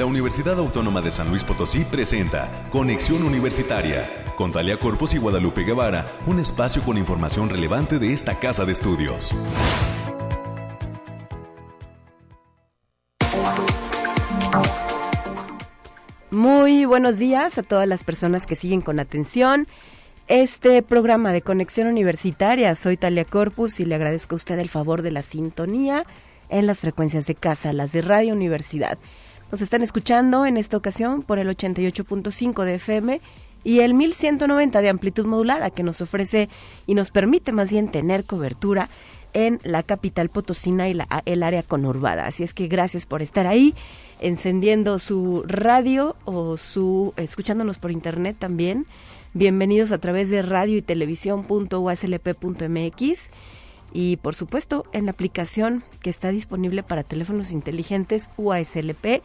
la Universidad Autónoma de San Luis Potosí presenta Conexión Universitaria con Talia Corpus y Guadalupe Guevara, un espacio con información relevante de esta casa de estudios. Muy buenos días a todas las personas que siguen con atención este programa de Conexión Universitaria. Soy Talia Corpus y le agradezco a usted el favor de la sintonía en las frecuencias de casa, las de Radio Universidad. Nos están escuchando en esta ocasión por el 88.5 de FM y el 1190 de amplitud modulada que nos ofrece y nos permite más bien tener cobertura en la capital potosina y la, el área conurbada. Así es que gracias por estar ahí, encendiendo su radio o su escuchándonos por internet también. Bienvenidos a través de radio y televisión.uslp.mx y por supuesto en la aplicación que está disponible para teléfonos inteligentes UASLP.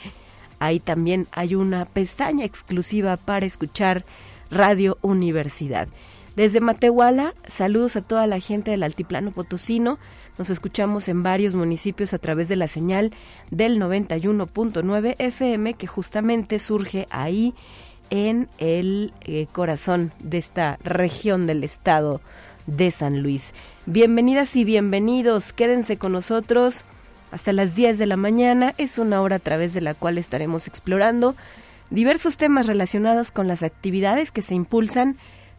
Ahí también hay una pestaña exclusiva para escuchar Radio Universidad. Desde Matehuala, saludos a toda la gente del Altiplano Potosino. Nos escuchamos en varios municipios a través de la señal del 91.9 FM que justamente surge ahí en el eh, corazón de esta región del estado de San Luis. Bienvenidas y bienvenidos, quédense con nosotros hasta las 10 de la mañana. Es una hora a través de la cual estaremos explorando diversos temas relacionados con las actividades que se impulsan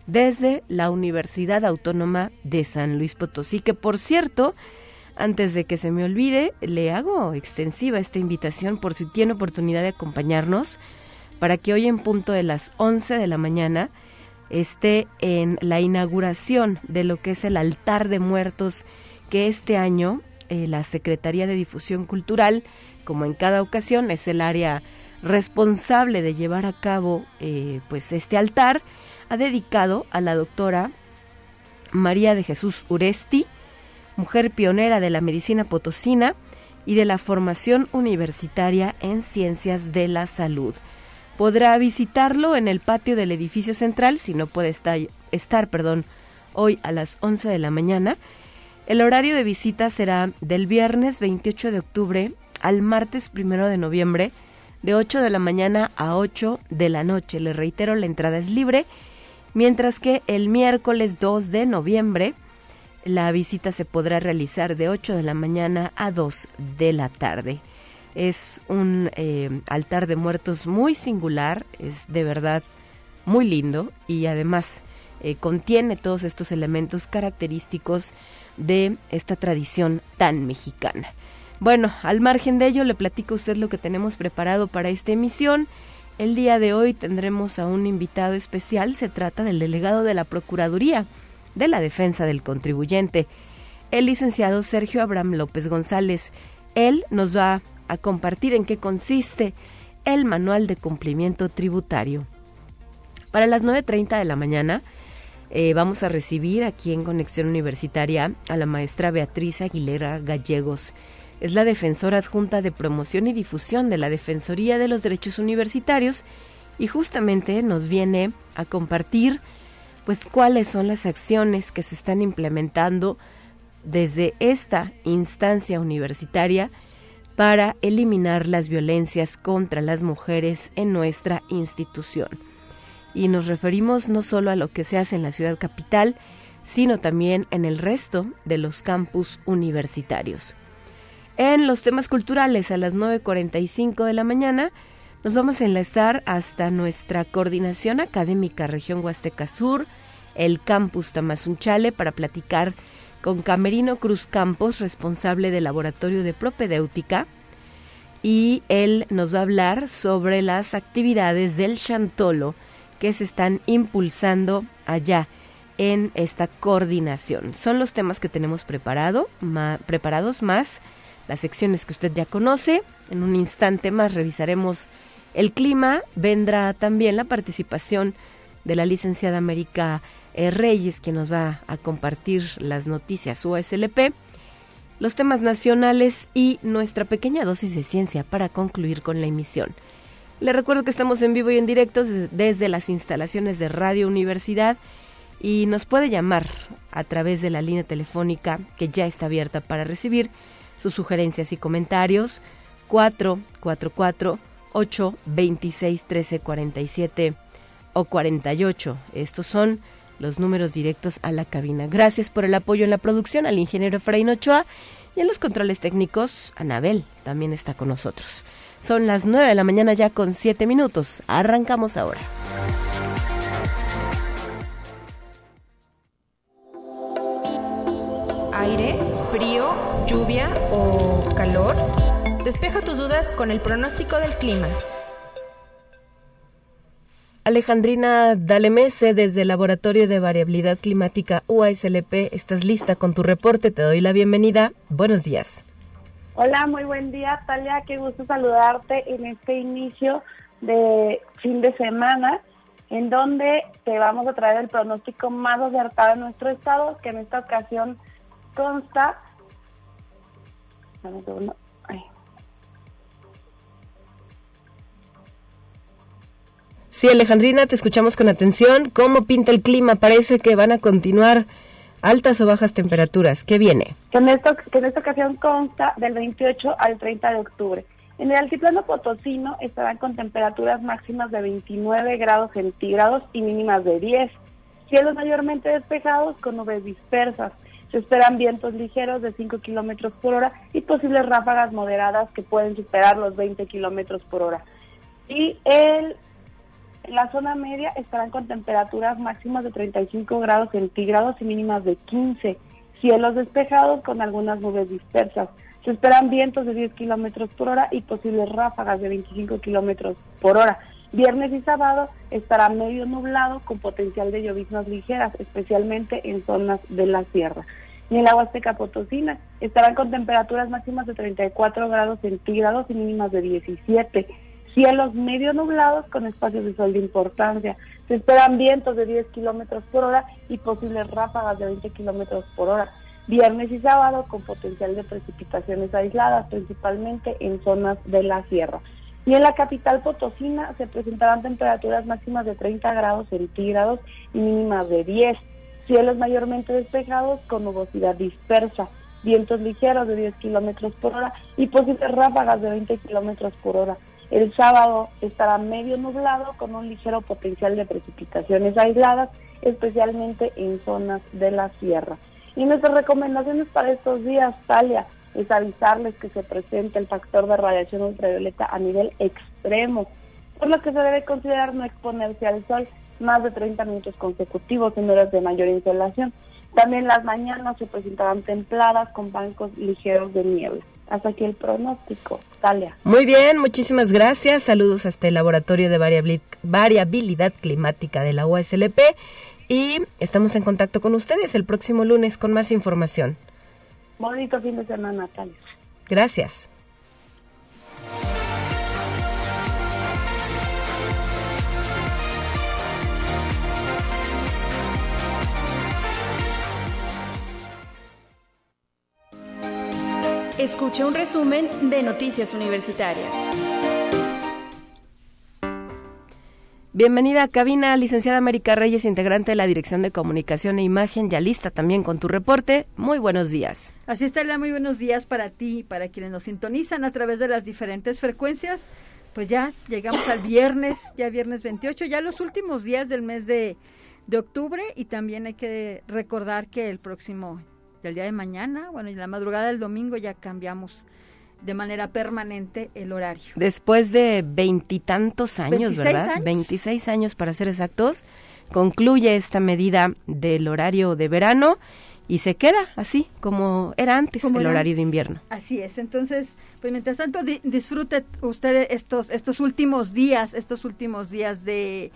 desde la Universidad Autónoma de San Luis Potosí, que por cierto, antes de que se me olvide, le hago extensiva esta invitación por si tiene oportunidad de acompañarnos para que hoy en punto de las 11 de la mañana esté en la inauguración de lo que es el altar de muertos que este año eh, la Secretaría de Difusión Cultural, como en cada ocasión, es el área responsable de llevar a cabo eh, pues este altar, ha dedicado a la doctora María de Jesús Uresti, mujer pionera de la medicina potosina y de la formación universitaria en ciencias de la salud. Podrá visitarlo en el patio del edificio central, si no puede estar, estar perdón, hoy a las 11 de la mañana. El horario de visita será del viernes 28 de octubre al martes 1 de noviembre, de 8 de la mañana a 8 de la noche. Le reitero, la entrada es libre, mientras que el miércoles 2 de noviembre la visita se podrá realizar de 8 de la mañana a 2 de la tarde. Es un eh, altar de muertos muy singular, es de verdad muy lindo y además eh, contiene todos estos elementos característicos de esta tradición tan mexicana. Bueno, al margen de ello, le platico a usted lo que tenemos preparado para esta emisión. El día de hoy tendremos a un invitado especial, se trata del delegado de la Procuraduría de la Defensa del Contribuyente, el licenciado Sergio Abraham López González. Él nos va a compartir en qué consiste el manual de cumplimiento tributario. Para las 9.30 de la mañana eh, vamos a recibir aquí en Conexión Universitaria a la maestra Beatriz Aguilera Gallegos. Es la defensora adjunta de promoción y difusión de la Defensoría de los Derechos Universitarios y justamente nos viene a compartir pues cuáles son las acciones que se están implementando desde esta instancia universitaria para eliminar las violencias contra las mujeres en nuestra institución. Y nos referimos no solo a lo que se hace en la ciudad capital, sino también en el resto de los campus universitarios. En los temas culturales a las 9.45 de la mañana nos vamos a enlazar hasta nuestra coordinación académica región Huasteca Sur, el campus Tamazunchale, para platicar con Camerino Cruz Campos, responsable del Laboratorio de Propedéutica, y él nos va a hablar sobre las actividades del Chantolo que se están impulsando allá en esta coordinación. Son los temas que tenemos preparado, preparados más las secciones que usted ya conoce. En un instante más revisaremos el clima. Vendrá también la participación de la licenciada América eh, Reyes, que nos va a compartir las noticias USLP, los temas nacionales y nuestra pequeña dosis de ciencia para concluir con la emisión. Le recuerdo que estamos en vivo y en directo desde las instalaciones de Radio Universidad y nos puede llamar a través de la línea telefónica que ya está abierta para recibir sus sugerencias y comentarios 444 8 26 13 47 o 48. Estos son los números directos a la cabina. Gracias por el apoyo en la producción al ingeniero Efraín Ochoa y en los controles técnicos, Anabel también está con nosotros. Son las 9 de la mañana ya con 7 minutos. Arrancamos ahora. Aire, frío, lluvia o calor. Despeja tus dudas con el pronóstico del clima. Alejandrina Dalemese, desde el Laboratorio de Variabilidad Climática UASLP, estás lista con tu reporte. Te doy la bienvenida. Buenos días. Hola, muy buen día, Talia. Qué gusto saludarte en este inicio de fin de semana, en donde te vamos a traer el pronóstico más acertado de nuestro estado, que en esta ocasión consta. Sí, Alejandrina, te escuchamos con atención. ¿Cómo pinta el clima? Parece que van a continuar altas o bajas temperaturas. ¿Qué viene? Que en, que en esta ocasión consta del 28 al 30 de octubre. En el altiplano potosino estarán con temperaturas máximas de 29 grados centígrados y mínimas de 10. Cielos mayormente despejados con nubes dispersas. Se esperan vientos ligeros de 5 kilómetros por hora y posibles ráfagas moderadas que pueden superar los 20 kilómetros por hora. Y el la zona media estarán con temperaturas máximas de 35 grados centígrados y mínimas de 15. Cielos despejados con algunas nubes dispersas. Se esperan vientos de 10 kilómetros por hora y posibles ráfagas de 25 kilómetros por hora. Viernes y sábado estará medio nublado con potencial de lloviznas ligeras, especialmente en zonas de la sierra. Y en la Huasteca Potosina estarán con temperaturas máximas de 34 grados centígrados y mínimas de 17 Cielos medio nublados con espacios de sol de importancia. Se esperan vientos de 10 kilómetros por hora y posibles ráfagas de 20 kilómetros por hora. Viernes y sábado con potencial de precipitaciones aisladas, principalmente en zonas de la sierra. Y en la capital potosina se presentarán temperaturas máximas de 30 grados centígrados y mínimas de 10. Cielos mayormente despejados con nubosidad dispersa. Vientos ligeros de 10 kilómetros por hora y posibles ráfagas de 20 kilómetros por hora. El sábado estará medio nublado con un ligero potencial de precipitaciones aisladas, especialmente en zonas de la sierra. Y nuestras recomendaciones para estos días, Talia, es avisarles que se presenta el factor de radiación ultravioleta a nivel extremo, por lo que se debe considerar no exponerse al sol más de 30 minutos consecutivos en horas de mayor insolación. También las mañanas se presentarán templadas con bancos ligeros de nieve hasta aquí el pronóstico. Talia. Muy bien, muchísimas gracias. Saludos hasta el Laboratorio de Variabilidad Climática de la USLP y estamos en contacto con ustedes el próximo lunes con más información. Bonito fin de semana, Talia. Gracias. Escuche un resumen de Noticias Universitarias. Bienvenida a cabina, licenciada América Reyes, integrante de la Dirección de Comunicación e Imagen, ya lista también con tu reporte. Muy buenos días. Así está, muy buenos días para ti y para quienes nos sintonizan a través de las diferentes frecuencias. Pues ya llegamos al viernes, ya viernes 28, ya los últimos días del mes de, de octubre y también hay que recordar que el próximo el día de mañana, bueno, y la madrugada del domingo ya cambiamos de manera permanente el horario. Después de veintitantos años, ¿verdad? Años. 26 años para ser exactos, concluye esta medida del horario de verano y se queda así como era antes el horario de invierno. Así es. Entonces, pues mientras tanto disfrute usted estos estos últimos días, estos últimos días de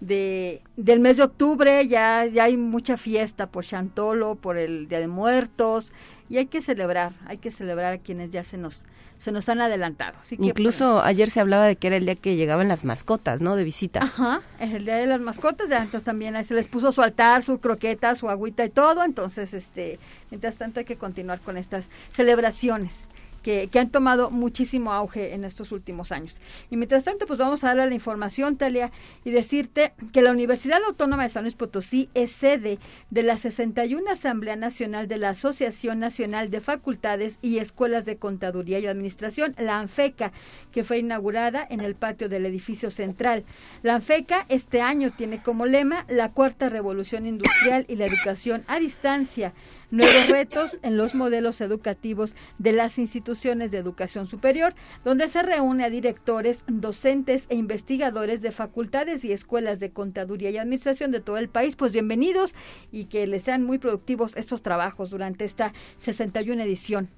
de, del mes de octubre ya, ya hay mucha fiesta por Chantolo, por el Día de Muertos, y hay que celebrar, hay que celebrar a quienes ya se nos, se nos han adelantado. Incluso ayer se hablaba de que era el día que llegaban las mascotas, ¿no? De visita. Ajá, es el día de las mascotas, ya entonces también se les puso su altar, su croqueta, su agüita y todo, entonces, este, mientras tanto hay que continuar con estas celebraciones que, han tomado muchísimo auge en estos últimos años. Y mientras tanto, pues vamos a darle la información, Talia, y decirte que la Universidad Autónoma de San Luis Potosí es sede de la 61 Asamblea Nacional de la Asociación Nacional de Facultades y Escuelas de Contaduría y Administración, la ANFECA, que fue inaugurada en el patio del edificio central. La ANFECA este año tiene como lema la cuarta revolución industrial y la educación a distancia nuevos retos en los modelos educativos de las instituciones de educación superior, donde se reúne a directores, docentes e investigadores de facultades y escuelas de contaduría y administración de todo el país. Pues bienvenidos y que les sean muy productivos estos trabajos durante esta 61 edición.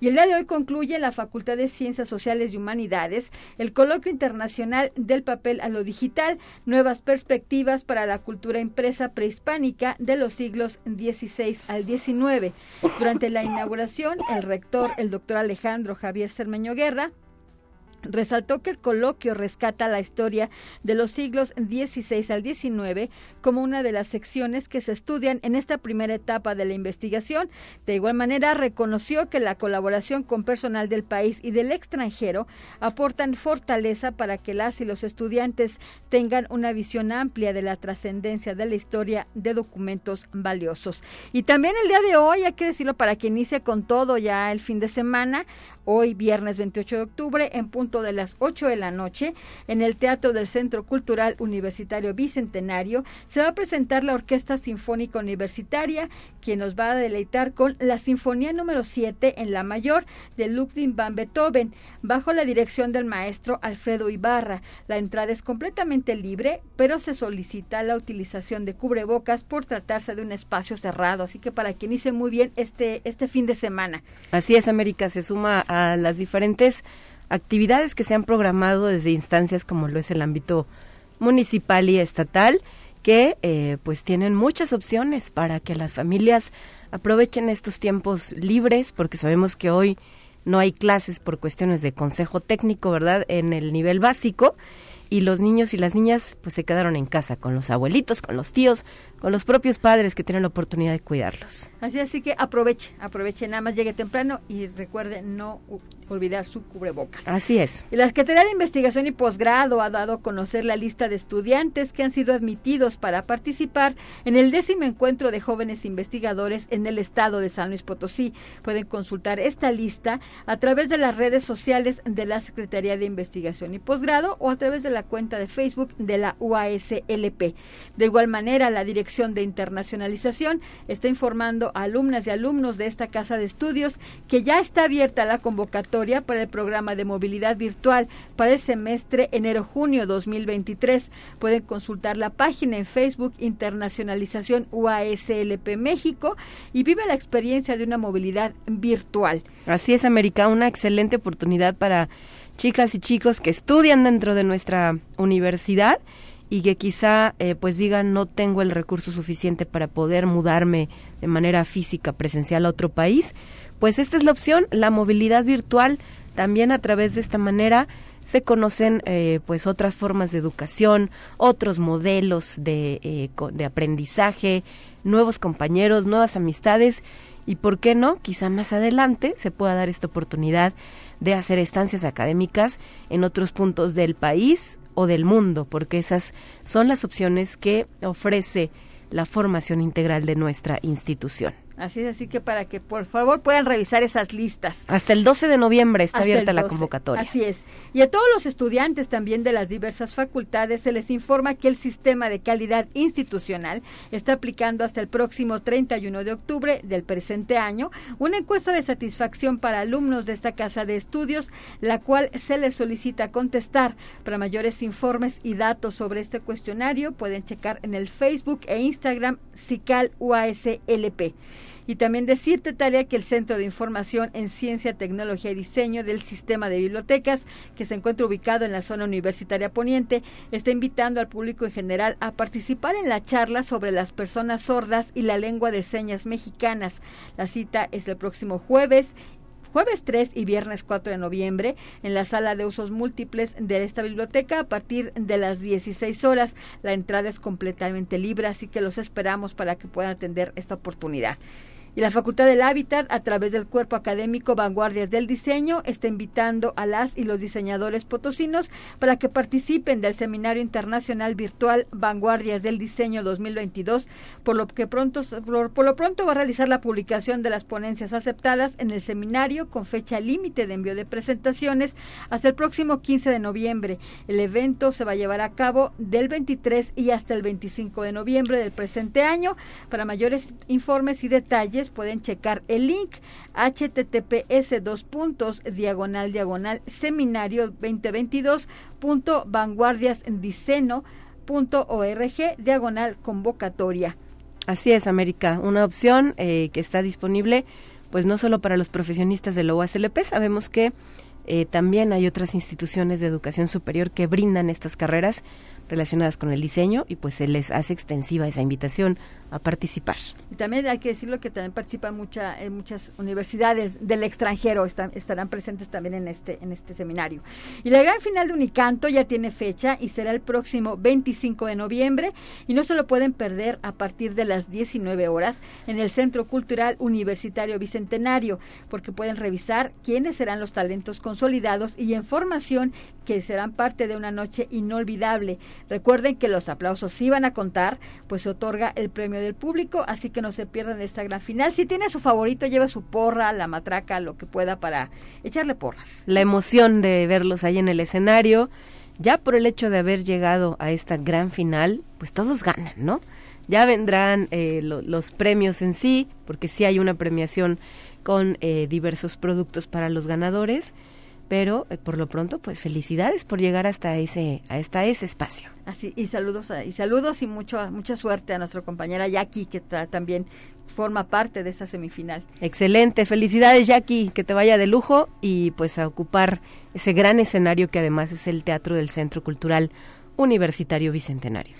Y el día de hoy concluye la Facultad de Ciencias Sociales y Humanidades el coloquio internacional del papel a lo digital, nuevas perspectivas para la cultura impresa prehispánica de los siglos XVI al XIX. Durante la inauguración, el rector, el doctor Alejandro Javier Cermeño Guerra, Resaltó que el coloquio rescata la historia de los siglos XVI al XIX como una de las secciones que se estudian en esta primera etapa de la investigación. De igual manera, reconoció que la colaboración con personal del país y del extranjero aportan fortaleza para que las y los estudiantes tengan una visión amplia de la trascendencia de la historia de documentos valiosos. Y también el día de hoy, hay que decirlo para que inicie con todo ya el fin de semana, hoy viernes 28 de octubre en punto de las 8 de la noche en el Teatro del Centro Cultural Universitario Bicentenario se va a presentar la Orquesta Sinfónica Universitaria quien nos va a deleitar con la Sinfonía número 7 en la mayor de Ludwig van Beethoven bajo la dirección del maestro Alfredo Ibarra. La entrada es completamente libre, pero se solicita la utilización de cubrebocas por tratarse de un espacio cerrado, así que para que inicie muy bien este este fin de semana. Así es, América se suma a las diferentes actividades que se han programado desde instancias como lo es el ámbito municipal y estatal, que eh, pues tienen muchas opciones para que las familias aprovechen estos tiempos libres, porque sabemos que hoy no hay clases por cuestiones de consejo técnico, ¿verdad? En el nivel básico y los niños y las niñas pues se quedaron en casa con los abuelitos, con los tíos, con los propios padres que tienen la oportunidad de cuidarlos. Así así que aproveche, aproveche nada más llegue temprano y recuerde no olvidar su cubrebocas. Así es. Y la Secretaría de Investigación y Posgrado ha dado a conocer la lista de estudiantes que han sido admitidos para participar en el décimo encuentro de jóvenes investigadores en el estado de San Luis Potosí. Pueden consultar esta lista a través de las redes sociales de la Secretaría de Investigación y Posgrado o a través de la cuenta de Facebook de la UASLP. De igual manera, la Dirección de Internacionalización está informando a alumnas y alumnos de esta casa de estudios que ya está abierta la convocatoria para el programa de movilidad virtual para el semestre enero-junio 2023. Pueden consultar la página en Facebook Internacionalización UASLP México y vive la experiencia de una movilidad virtual. Así es, América, una excelente oportunidad para chicas y chicos que estudian dentro de nuestra universidad y que quizá eh, pues digan no tengo el recurso suficiente para poder mudarme de manera física presencial a otro país pues esta es la opción, la movilidad virtual. También a través de esta manera se conocen eh, pues otras formas de educación, otros modelos de, eh, de aprendizaje, nuevos compañeros, nuevas amistades y por qué no, quizá más adelante se pueda dar esta oportunidad de hacer estancias académicas en otros puntos del país o del mundo, porque esas son las opciones que ofrece la formación integral de nuestra institución. Así es, así que para que por favor puedan revisar esas listas. Hasta el 12 de noviembre está abierta la convocatoria. Así es. Y a todos los estudiantes también de las diversas facultades se les informa que el sistema de calidad institucional está aplicando hasta el próximo 31 de octubre del presente año una encuesta de satisfacción para alumnos de esta casa de estudios, la cual se les solicita contestar. Para mayores informes y datos sobre este cuestionario pueden checar en el Facebook e Instagram CICAL UASLP. Y también decirte, Talia, que el Centro de Información en Ciencia, Tecnología y Diseño del Sistema de Bibliotecas, que se encuentra ubicado en la zona universitaria poniente, está invitando al público en general a participar en la charla sobre las personas sordas y la lengua de señas mexicanas. La cita es el próximo jueves jueves 3 y viernes 4 de noviembre en la sala de usos múltiples de esta biblioteca a partir de las 16 horas. La entrada es completamente libre, así que los esperamos para que puedan atender esta oportunidad. Y la Facultad del Hábitat, a través del cuerpo académico Vanguardias del Diseño, está invitando a las y los diseñadores potosinos para que participen del Seminario Internacional Virtual Vanguardias del Diseño 2022, por lo que pronto, por lo pronto va a realizar la publicación de las ponencias aceptadas en el seminario con fecha límite de envío de presentaciones hasta el próximo 15 de noviembre. El evento se va a llevar a cabo del 23 y hasta el 25 de noviembre del presente año. Para mayores informes y detalles, pueden checar el link https dos puntos diagonal diagonal seminario 2022 punto org diagonal convocatoria. Así es, América, una opción eh, que está disponible pues no solo para los profesionistas de la UASLP, sabemos que eh, también hay otras instituciones de educación superior que brindan estas carreras relacionadas con el diseño y pues se les hace extensiva esa invitación a participar. Y también hay que decirlo que también participan mucha, muchas universidades del extranjero, están, estarán presentes también en este, en este seminario. Y la gran final de Unicanto ya tiene fecha y será el próximo 25 de noviembre y no se lo pueden perder a partir de las 19 horas en el Centro Cultural Universitario Bicentenario, porque pueden revisar quiénes serán los talentos consolidados y en formación que serán parte de una noche inolvidable. Recuerden que los aplausos sí van a contar, pues se otorga el premio del público, así que no se pierdan esta gran final. Si tiene su favorito, lleve su porra, la matraca, lo que pueda para echarle porras. La emoción de verlos ahí en el escenario, ya por el hecho de haber llegado a esta gran final, pues todos ganan, ¿no? Ya vendrán eh, los premios en sí, porque sí hay una premiación con eh, diversos productos para los ganadores pero eh, por lo pronto pues felicidades por llegar hasta ese hasta ese espacio. Así y saludos y saludos y mucho mucha suerte a nuestra compañera Jackie que también forma parte de esa semifinal. Excelente felicidades Jackie que te vaya de lujo y pues a ocupar ese gran escenario que además es el teatro del Centro Cultural Universitario Bicentenario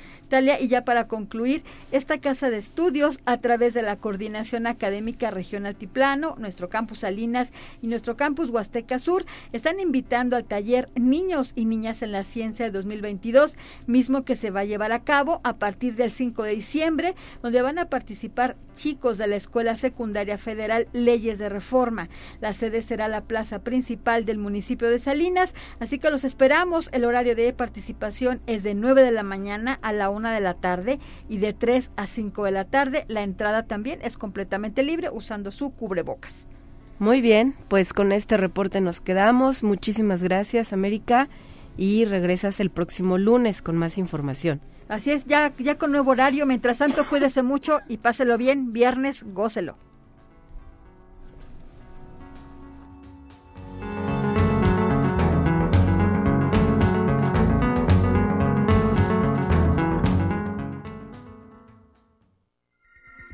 y ya para concluir, esta casa de estudios, a través de la Coordinación Académica Región Altiplano, nuestro campus Salinas y nuestro campus Huasteca Sur, están invitando al taller Niños y Niñas en la Ciencia de 2022, mismo que se va a llevar a cabo a partir del 5 de diciembre, donde van a participar chicos de la Escuela Secundaria Federal Leyes de Reforma. La sede será la plaza principal del municipio de Salinas, así que los esperamos. El horario de participación es de 9 de la mañana a la 1 de la tarde y de 3 a 5 de la tarde. La entrada también es completamente libre usando su cubrebocas. Muy bien, pues con este reporte nos quedamos. Muchísimas gracias, América, y regresas el próximo lunes con más información. Así es, ya, ya con nuevo horario. Mientras tanto, cuídese mucho y páselo bien. Viernes, gócelo.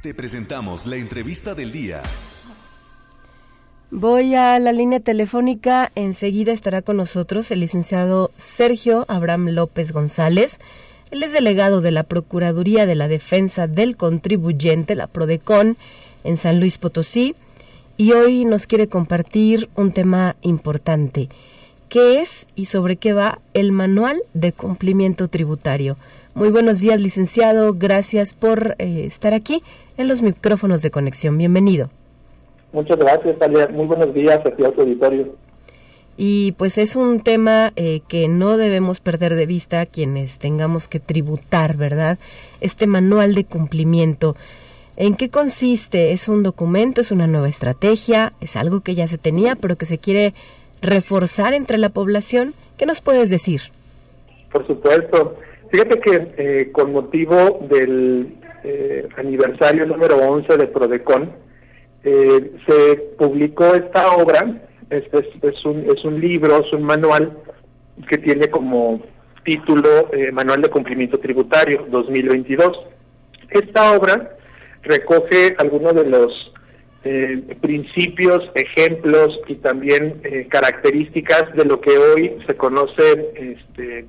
Te presentamos la entrevista del día. Voy a la línea telefónica. Enseguida estará con nosotros el licenciado Sergio Abraham López González. Él es delegado de la Procuraduría de la Defensa del Contribuyente, la PRODECON, en San Luis Potosí. Y hoy nos quiere compartir un tema importante. ¿Qué es y sobre qué va el Manual de Cumplimiento Tributario? Muy buenos días, licenciado. Gracias por eh, estar aquí en los micrófonos de conexión. Bienvenido. Muchas gracias, Talia. Muy buenos días a ti, auditorio. Y pues es un tema eh, que no debemos perder de vista quienes tengamos que tributar, ¿verdad? Este manual de cumplimiento. ¿En qué consiste? ¿Es un documento? ¿Es una nueva estrategia? ¿Es algo que ya se tenía pero que se quiere reforzar entre la población? ¿Qué nos puedes decir? Por supuesto. Fíjate que eh, con motivo del eh, aniversario número 11 de Prodecon, eh, se publicó esta obra, es, es, un, es un libro, es un manual que tiene como título eh, Manual de Cumplimiento Tributario 2022. Esta obra recoge algunos de los principios, ejemplos y también características de lo que hoy se conoce este,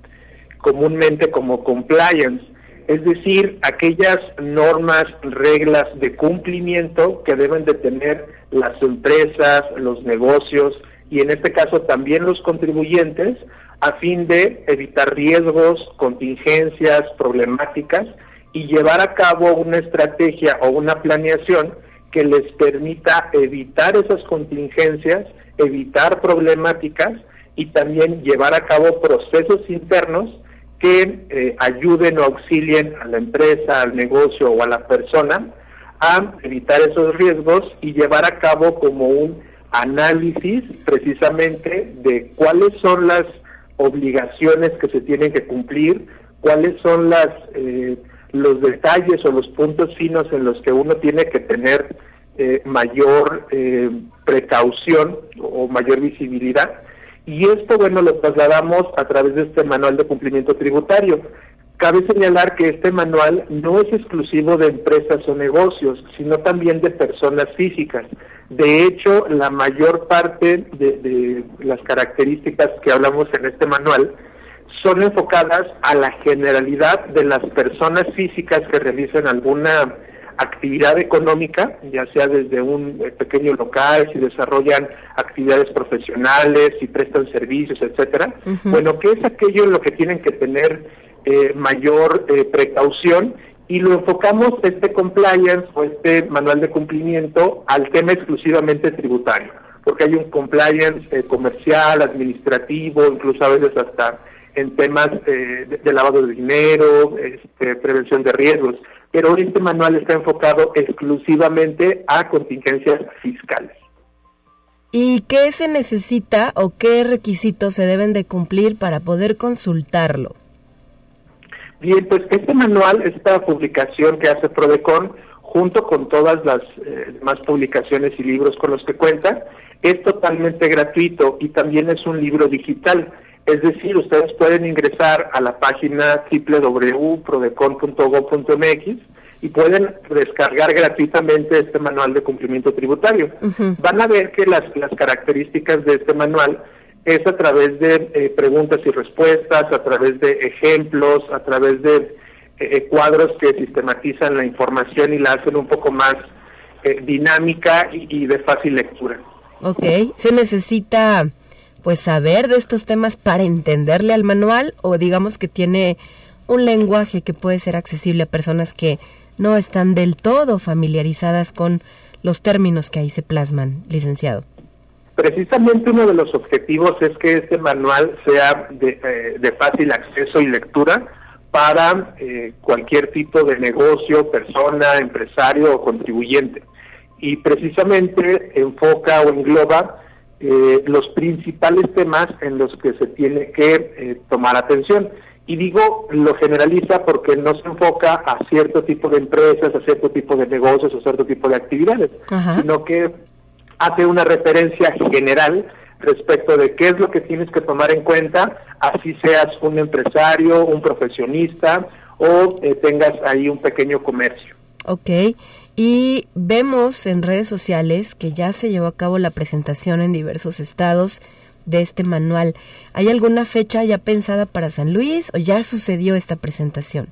comúnmente como compliance es decir, aquellas normas, reglas de cumplimiento que deben de tener las empresas, los negocios y en este caso también los contribuyentes a fin de evitar riesgos, contingencias, problemáticas y llevar a cabo una estrategia o una planeación que les permita evitar esas contingencias, evitar problemáticas y también llevar a cabo procesos internos que eh, ayuden o auxilien a la empresa, al negocio o a la persona a evitar esos riesgos y llevar a cabo como un análisis precisamente de cuáles son las obligaciones que se tienen que cumplir, cuáles son las eh, los detalles o los puntos finos en los que uno tiene que tener eh, mayor eh, precaución o mayor visibilidad. Y esto, bueno, lo trasladamos a través de este manual de cumplimiento tributario. Cabe señalar que este manual no es exclusivo de empresas o negocios, sino también de personas físicas. De hecho, la mayor parte de, las características que hablamos en este manual son enfocadas a la generalidad de las personas físicas que realizan alguna actividad económica, ya sea desde un eh, pequeño local, si desarrollan actividades profesionales, si prestan servicios, etcétera. Bueno, ¿qué es aquello en lo que tienen que tener eh, mayor eh, precaución y lo enfocamos este compliance o este manual de cumplimiento al tema exclusivamente tributario, porque hay un compliance eh, comercial, administrativo, incluso a veces hasta en temas eh, de, lavado de dinero, este, prevención de riesgos, pero este manual está enfocado exclusivamente a contingencias fiscales. ¿Y qué se necesita o qué requisitos se deben de cumplir para poder consultarlo? Bien, pues este manual, esta publicación que hace Prodecon, junto con todas las eh, demás publicaciones y libros con los que cuenta, es totalmente gratuito y también es un libro digital. Es decir, ustedes pueden ingresar a la página www.prodecon.gov.mx y pueden descargar gratuitamente este manual de cumplimiento tributario. Van a ver que las, las características de este manual es a través de eh, preguntas y respuestas, a través de ejemplos, a través de eh, eh, cuadros que sistematizan la información y la hacen un poco más dinámica y, de fácil lectura. Ok, ¿se necesita pues saber de estos temas para entenderle al manual o digamos que tiene un lenguaje que puede ser accesible a personas que no están del todo familiarizadas con los términos que ahí se plasman, licenciado? Precisamente uno de los objetivos es que este manual sea de, eh, fácil acceso y lectura para eh, cualquier tipo de negocio, persona, empresario o contribuyente. Y precisamente enfoca o engloba eh, los principales temas en los que se tiene que tomar atención. Y digo, lo generaliza porque no se enfoca a cierto tipo de empresas, a cierto tipo de negocios, a cierto tipo de actividades, sino que hace una referencia general respecto de qué es lo que tienes que tomar en cuenta, así seas un empresario, un profesionista o eh, tengas ahí un pequeño comercio. Ok, y vemos en redes sociales que ya se llevó a cabo la presentación en diversos estados de este manual. ¿Hay alguna fecha ya pensada para San Luis o ya sucedió esta presentación?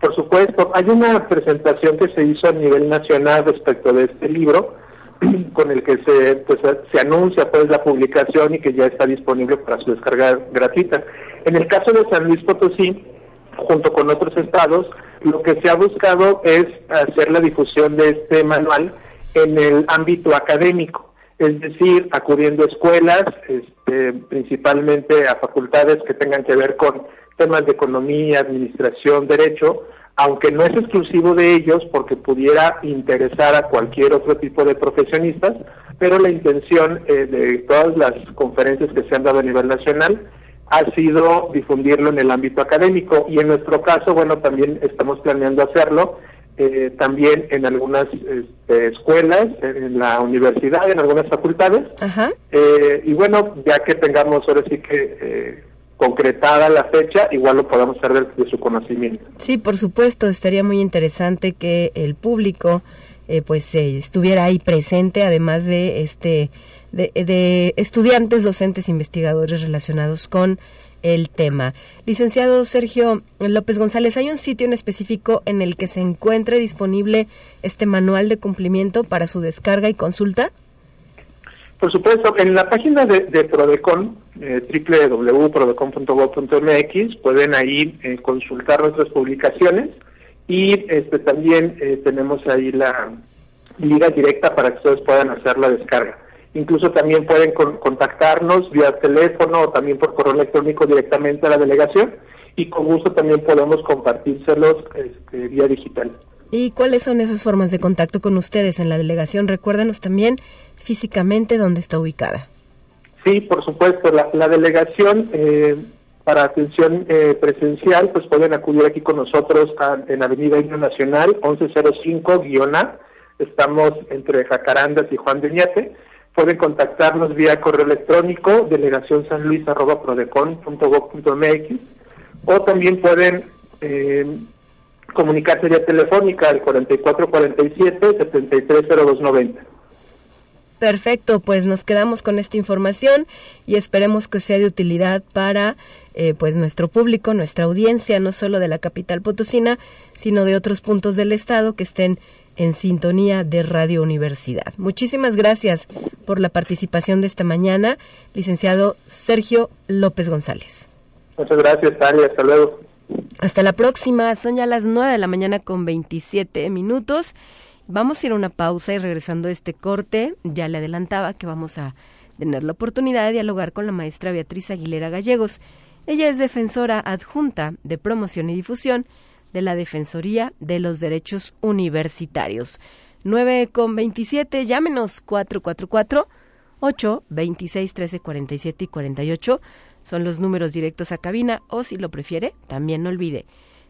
Por supuesto, hay una presentación que se hizo a nivel nacional respecto de este libro, con el que se pues se anuncia pues la publicación y que ya está disponible para su descarga gratuita. En el caso de San Luis Potosí, junto con otros estados, lo que se ha buscado es hacer la difusión de este manual en el ámbito académico, es decir, acudiendo a escuelas, este, principalmente a facultades que tengan que ver con temas de economía, administración, derecho, aunque no es exclusivo de ellos porque pudiera interesar a cualquier otro tipo de profesionistas, pero la intención eh, de todas las conferencias que se han dado a nivel nacional ha sido difundirlo en el ámbito académico y en nuestro caso, bueno, también estamos planeando hacerlo eh, también en algunas este, escuelas, en la universidad, en algunas facultades. Eh, y bueno, ya que tengamos ahora sí que concretada la fecha, igual lo podamos saber de su conocimiento. Sí, por supuesto, estaría muy interesante que el público eh, pues eh, estuviera ahí presente, además de este de, de, estudiantes, docentes, investigadores relacionados con el tema. Licenciado Sergio López González, ¿hay un sitio en específico en el que se encuentre disponible este manual de cumplimiento para su descarga y consulta? Por supuesto, en la página de, Prodecon, eh, www.prodecon.gov.mx, pueden ahí eh, consultar nuestras publicaciones y este también eh, tenemos ahí la liga directa para que ustedes puedan hacer la descarga. Incluso también pueden contactarnos vía teléfono o también por correo electrónico directamente a la delegación y con gusto también podemos compartírselos este, vía digital. ¿Y cuáles son esas formas de contacto con ustedes en la delegación? Recuérdanos también físicamente dónde está ubicada. Sí, por supuesto. La, delegación eh, para atención eh, presencial, pues pueden acudir aquí con nosotros en Avenida Himno Nacional 1105-A. Estamos entre Jacarandas y Juan de Ñate. Pueden contactarnos vía correo electrónico delegación o también pueden eh, comunicarse vía telefónica al 4447-730290. Perfecto, pues nos quedamos con esta información y esperemos que sea de utilidad para eh, pues nuestro público, nuestra audiencia, no solo de la capital potosina, sino de otros puntos del estado que estén en sintonía de Radio Universidad. Muchísimas gracias por la participación de esta mañana, licenciado Sergio López González. Muchas gracias, Talia. Hasta luego. Hasta la próxima. Son ya las 9 de la mañana con 27 minutos. Vamos a ir a una pausa y regresando a este corte, ya le adelantaba que vamos a tener la oportunidad de dialogar con la maestra Beatriz Aguilera Gallegos. Ella es defensora adjunta de promoción y difusión de la Defensoría de los Derechos Universitarios. 9 con 27, llámenos 444 8 26 13 47 y 48 son los números directos a cabina o si lo prefiere, también no olvide,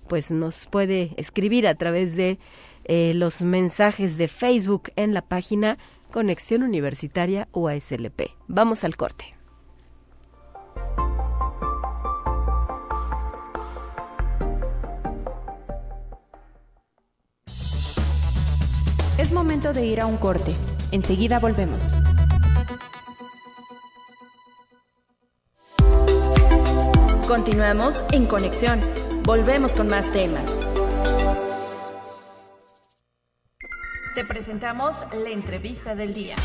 pues nos puede escribir a través de eh, los mensajes de Facebook en la página Conexión Universitaria UASLP. Vamos al corte. Momento de ir a un corte. Enseguida volvemos. Continuamos en conexión. Volvemos con más temas. Te presentamos la entrevista del día.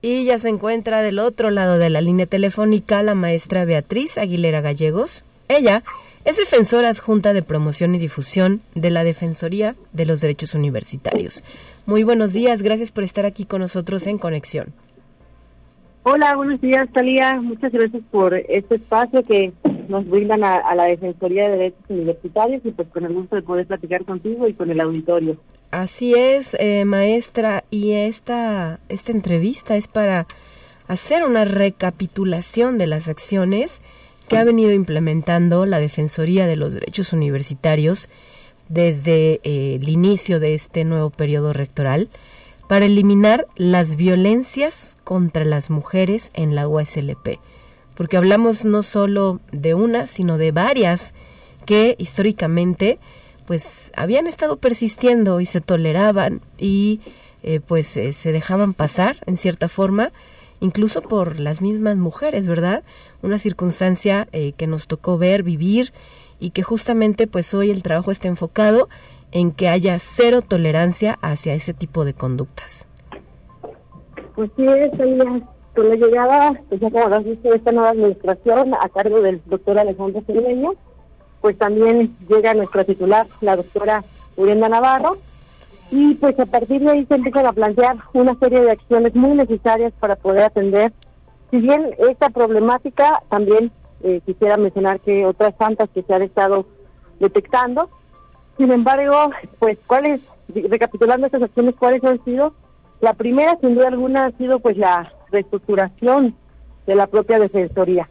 Y ya se encuentra del otro lado de la línea telefónica la maestra Beatriz Aguilera Gallegos. Ella es defensora adjunta de promoción y difusión de la Defensoría de los Derechos Universitarios. Muy buenos días, gracias por estar aquí con nosotros en Conexión. Hola, buenos días, Talía. Muchas gracias por este espacio que nos brindan a, la Defensoría de Derechos Universitarios y pues con el gusto de poder platicar contigo y con el auditorio. Así es, eh, maestra, y esta, esta entrevista es para hacer una recapitulación de las acciones que ha venido implementando la Defensoría de los Derechos Universitarios desde eh, el inicio de este nuevo periodo rectoral para eliminar las violencias contra las mujeres en la USLP, porque hablamos no solo de una, sino de varias que históricamente pues habían estado persistiendo y se toleraban y eh, pues eh, se dejaban pasar en cierta forma, incluso por las mismas mujeres, ¿verdad? Una circunstancia eh, que nos tocó ver, vivir y que justamente pues hoy el trabajo está enfocado en que haya cero tolerancia hacia ese tipo de conductas. Pues sí, con la llegada, pues ya como lo visto, de esta nueva administración a cargo del doctor Alejandro Cermeño, pues también llega nuestra titular, la doctora Urienda Navarro, y pues a partir de ahí se empiezan a plantear una serie de acciones muy necesarias para poder atender, si bien esta problemática, también eh, quisiera mencionar que otras tantas que se han estado detectando, sin embargo, pues, ¿cuáles, recapitulando estas acciones, cuáles han sido? La primera, sin duda alguna, ha sido pues la reestructuración de la propia defensoría.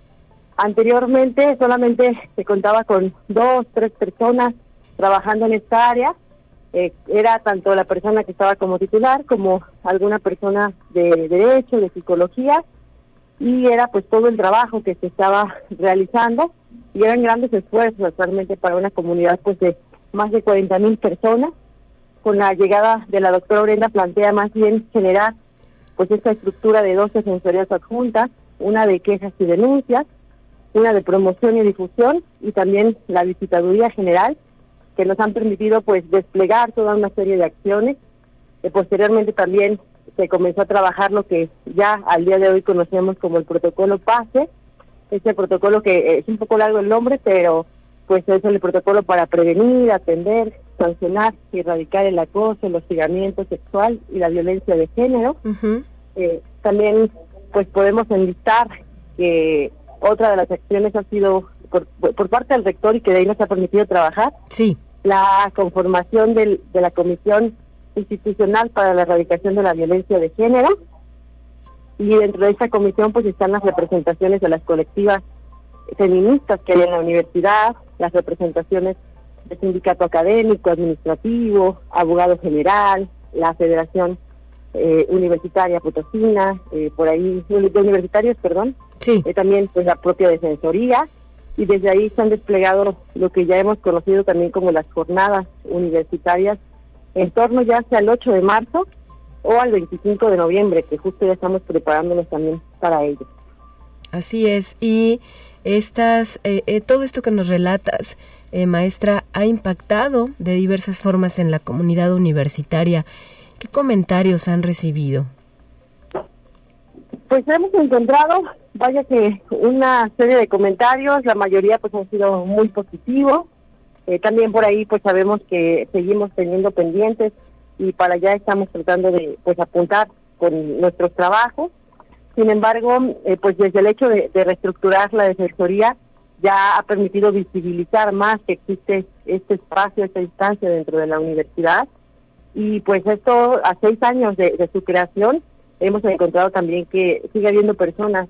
Anteriormente solamente se contaba con dos, tres personas trabajando en esta área. Eh, era tanto la persona que estaba como titular como alguna persona de derecho, de psicología, y era pues todo el trabajo que se estaba realizando y eran grandes esfuerzos actualmente para una comunidad pues de más de 40 mil personas. Con la llegada de la doctora Brenda plantea más bien generar pues esta estructura de dos defensorías adjuntas, una de quejas y denuncias, una de promoción y difusión y también la visitaduría general que nos han permitido pues desplegar toda una serie de acciones. que posteriormente también se comenzó a trabajar lo que ya al día de hoy conocemos como el protocolo PASE, ese protocolo que es un poco largo el nombre, pero pues es el protocolo para prevenir, atender, sancionar y erradicar el acoso, el hostigamiento sexual y la violencia de género. Eh, también pues podemos enlistar que otra de las acciones ha sido por, por, parte del rector y que de ahí nos ha permitido trabajar. Sí. La conformación del, de la Comisión Institucional para la Erradicación de la Violencia de Género. Y dentro de esta comisión pues están las representaciones de las colectivas feministas que hay en la universidad, las representaciones del sindicato académico, administrativo, abogado general, la Federación eh, Universitaria Potosina, eh, por ahí, de universitarios, perdón, sí. Eh, también pues la propia defensoría, y desde ahí se han desplegado lo que ya hemos conocido también como las jornadas universitarias en torno ya hacia el 8 de marzo o al 25 de noviembre, que justo ya estamos preparándonos también para ello. Así es, y estas, eh, eh, todo esto que nos relatas, eh, maestra, ha impactado de diversas formas en la comunidad universitaria. ¿Qué comentarios han recibido? Pues hemos encontrado, vaya que una serie de comentarios, la mayoría pues han sido muy positivos. también por ahí pues sabemos que seguimos teniendo pendientes y para allá estamos tratando de pues apuntar con nuestros trabajos. Sin embargo, eh, pues desde el hecho de, reestructurar la defensoría ya ha permitido visibilizar más que existe este espacio, esta instancia dentro de la universidad. Y pues esto, a seis años de, su creación, hemos encontrado también que sigue habiendo personas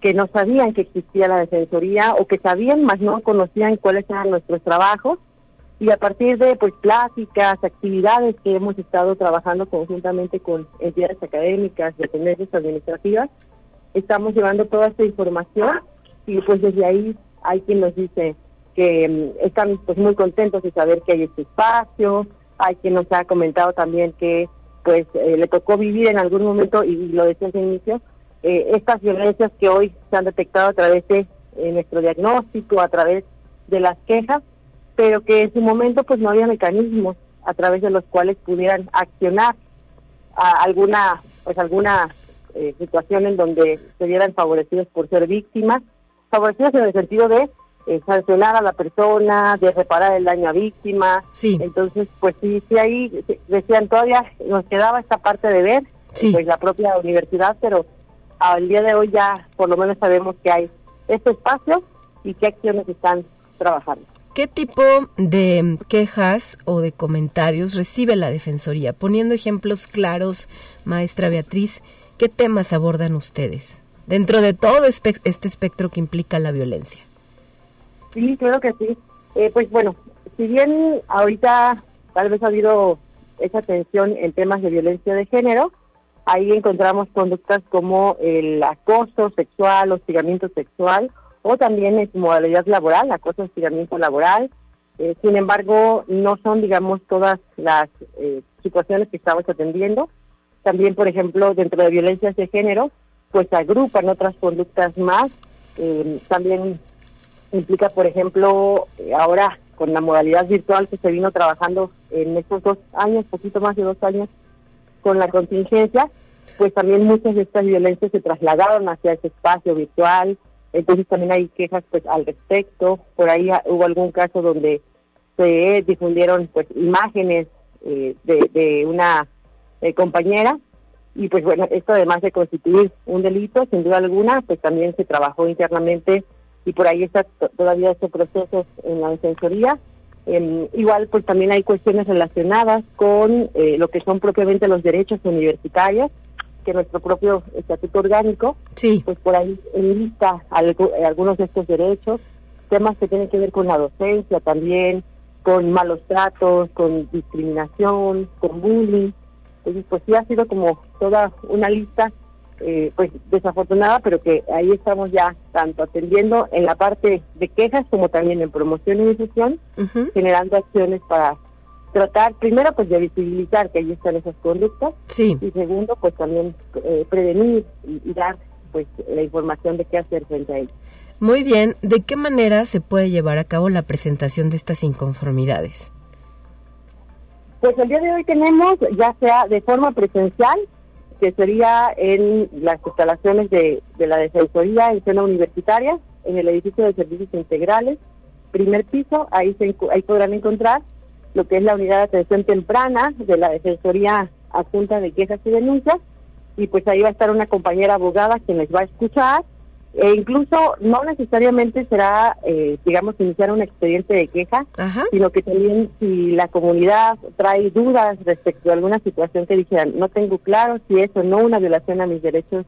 que no sabían que existía la defensoría o que sabían, más no conocían cuáles eran nuestros trabajos. Y a partir de pues pláticas, actividades que hemos estado trabajando conjuntamente con entidades académicas, dependencias administrativas, estamos llevando toda esta información y pues desde ahí hay quien nos dice que mm, están pues muy contentos de saber que hay este espacio, hay quien nos ha comentado también que pues eh, le tocó vivir en algún momento, y, lo decía al inicio, eh, estas violencias que hoy se han detectado a través de eh, nuestro diagnóstico, a través de las quejas, pero que en su momento pues no había mecanismos a través de los cuales pudieran accionar a alguna pues alguna situación en donde se vieran favorecidos por ser víctimas, favorecidos en el sentido de eh, sancionar a la persona, de reparar el daño a víctima. Sí. Entonces, pues sí, sí ahí decían todavía nos quedaba esta parte de ver, pues la propia universidad, pero al día de hoy ya por lo menos sabemos que hay este espacio y qué acciones están trabajando. ¿Qué tipo de quejas o de comentarios recibe la Defensoría? Poniendo ejemplos claros, maestra Beatriz, ¿Qué temas abordan ustedes dentro de todo este espectro que implica la violencia? Sí, creo que sí. Eh, pues bueno, si bien ahorita tal vez ha habido esa tensión en temas de violencia de género, ahí encontramos conductas como el acoso sexual, hostigamiento sexual o también en su modalidad laboral, acoso, hostigamiento laboral. Eh, sin embargo, no son, digamos, todas las eh, situaciones que estamos atendiendo. También, por ejemplo, dentro de violencias de género, pues agrupan otras conductas más. También implica, por ejemplo, eh, ahora con la modalidad virtual que se vino trabajando en estos dos años, poquito más de dos años, con la contingencia, pues también muchas de estas violencias se trasladaron hacia ese espacio virtual. Entonces también hay quejas pues al respecto. Por ahí hubo algún caso donde se difundieron pues imágenes eh, de, una eh, compañera. Y pues bueno, esto además de constituir un delito, sin duda alguna, pues también se trabajó internamente y por ahí está todavía estos procesos en la defensoría. Em, igual pues también hay cuestiones relacionadas con eh, lo que son propiamente los derechos universitarios, que nuestro propio estatuto orgánico, sí. pues por ahí enlista algunos de estos derechos, temas que tienen que ver con la docencia también, con malos tratos, con discriminación, con bullying, entonces, pues sí ha sido como toda una lista, eh, pues desafortunada, pero que ahí estamos ya tanto atendiendo en la parte de quejas como también en promoción y difusión, generando acciones para tratar, primero, pues de visibilizar que ahí están esas conductas, sí. y segundo, pues también eh, prevenir y, dar pues la información de qué hacer frente a ello. Muy bien, ¿de qué manera se puede llevar a cabo la presentación de estas inconformidades? Pues el día de hoy tenemos, ya sea de forma presencial, que sería en las instalaciones de, la Defensoría en zona universitaria, en el edificio de servicios integrales, primer piso, ahí, ahí podrán encontrar lo que es la unidad de atención temprana de la Defensoría Adjunta de Quejas y Denuncias, y pues ahí va a estar una compañera abogada quien les va a escuchar, e incluso no necesariamente será, eh, digamos, iniciar un expediente de queja, sino que también si la comunidad trae dudas respecto a alguna situación que dijeran, no tengo claro si es o no una violación a mis derechos